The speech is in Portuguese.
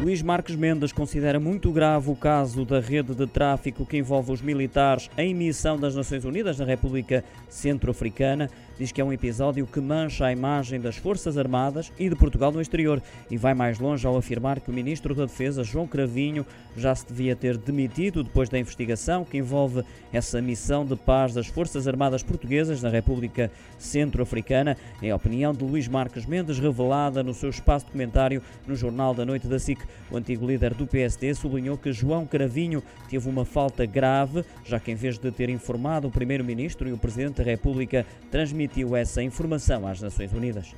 Luís Marques Mendes considera muito grave o caso da rede de tráfico que envolve os militares em missão das Nações Unidas na República Centro-Africana. Diz que é um episódio que mancha a imagem das Forças Armadas e de Portugal no exterior e vai mais longe ao afirmar que o Ministro da Defesa, João Cravinho, já se devia ter demitido depois da investigação que envolve essa missão de paz das Forças Armadas Portuguesas na República Centro-Africana. É a opinião de Luís Marques Mendes, revelada no seu espaço documentário no Jornal da Noite da SIC. O antigo líder do PSD sublinhou que João Cravinho teve uma falta grave, já que em vez de ter informado o Primeiro-Ministro e o Presidente da República, transmitiu essa informação às Nações Unidas.